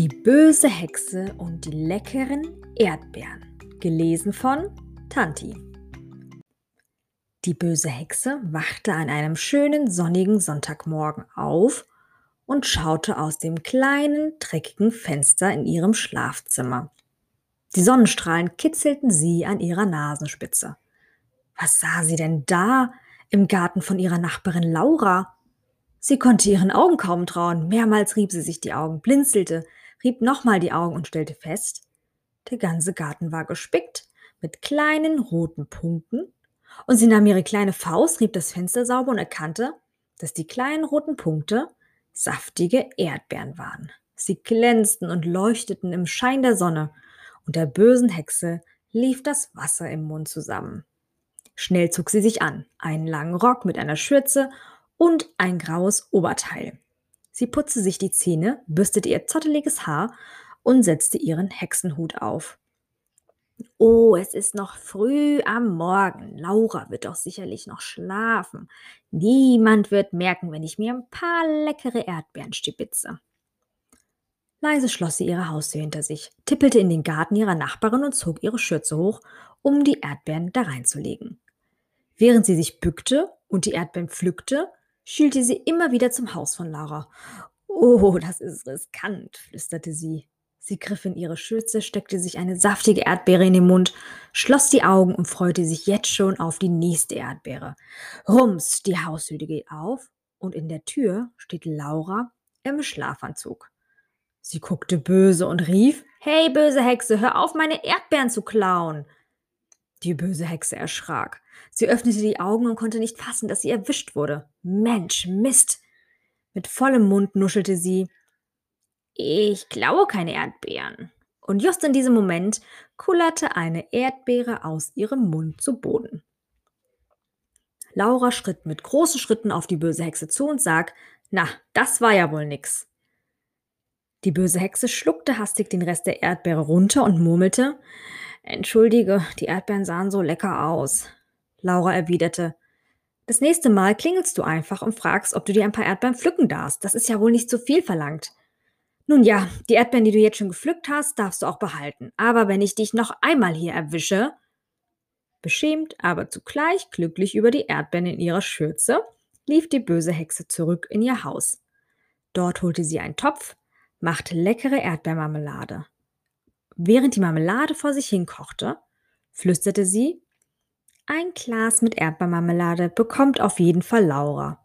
Die böse Hexe und die leckeren Erdbeeren. Gelesen von Tanti. Die böse Hexe wachte an einem schönen sonnigen Sonntagmorgen auf und schaute aus dem kleinen, dreckigen Fenster in ihrem Schlafzimmer. Die Sonnenstrahlen kitzelten sie an ihrer Nasenspitze. Was sah sie denn da im Garten von ihrer Nachbarin Laura? Sie konnte ihren Augen kaum trauen. Mehrmals rieb sie sich die Augen, blinzelte, rieb nochmal die Augen und stellte fest, der ganze Garten war gespickt mit kleinen roten Punkten, und sie nahm ihre kleine Faust, rieb das Fenster sauber und erkannte, dass die kleinen roten Punkte saftige Erdbeeren waren. Sie glänzten und leuchteten im Schein der Sonne, und der bösen Hexe lief das Wasser im Mund zusammen. Schnell zog sie sich an, einen langen Rock mit einer Schürze und ein graues Oberteil. Sie putzte sich die Zähne, bürstete ihr zotteliges Haar und setzte ihren Hexenhut auf. Oh, es ist noch früh am Morgen. Laura wird doch sicherlich noch schlafen. Niemand wird merken, wenn ich mir ein paar leckere Erdbeeren stibitze. Leise schloss sie ihre Haustür hinter sich, tippelte in den Garten ihrer Nachbarin und zog ihre Schürze hoch, um die Erdbeeren da reinzulegen. Während sie sich bückte und die Erdbeeren pflückte, schielte sie immer wieder zum Haus von Laura. Oh, das ist riskant, flüsterte sie. Sie griff in ihre Schürze, steckte sich eine saftige Erdbeere in den Mund, schloss die Augen und freute sich jetzt schon auf die nächste Erdbeere. Rums, die Haushütte geht auf und in der Tür steht Laura im Schlafanzug. Sie guckte böse und rief: Hey, böse Hexe, hör auf, meine Erdbeeren zu klauen! Die böse Hexe erschrak. Sie öffnete die Augen und konnte nicht fassen, dass sie erwischt wurde. Mensch, Mist! Mit vollem Mund nuschelte sie. Ich klaue keine Erdbeeren. Und just in diesem Moment kullerte eine Erdbeere aus ihrem Mund zu Boden. Laura schritt mit großen Schritten auf die böse Hexe zu und sagte, na, das war ja wohl nix. Die böse Hexe schluckte hastig den Rest der Erdbeere runter und murmelte, Entschuldige, die Erdbeeren sahen so lecker aus. Laura erwiderte, das nächste Mal klingelst du einfach und fragst, ob du dir ein paar Erdbeeren pflücken darfst. Das ist ja wohl nicht zu viel verlangt. Nun ja, die Erdbeeren, die du jetzt schon gepflückt hast, darfst du auch behalten. Aber wenn ich dich noch einmal hier erwische, beschämt, aber zugleich glücklich über die Erdbeeren in ihrer Schürze, lief die böse Hexe zurück in ihr Haus. Dort holte sie einen Topf, machte leckere Erdbeermarmelade. Während die Marmelade vor sich hinkochte, flüsterte sie, ein Glas mit Erdbeermarmelade bekommt auf jeden Fall Laura.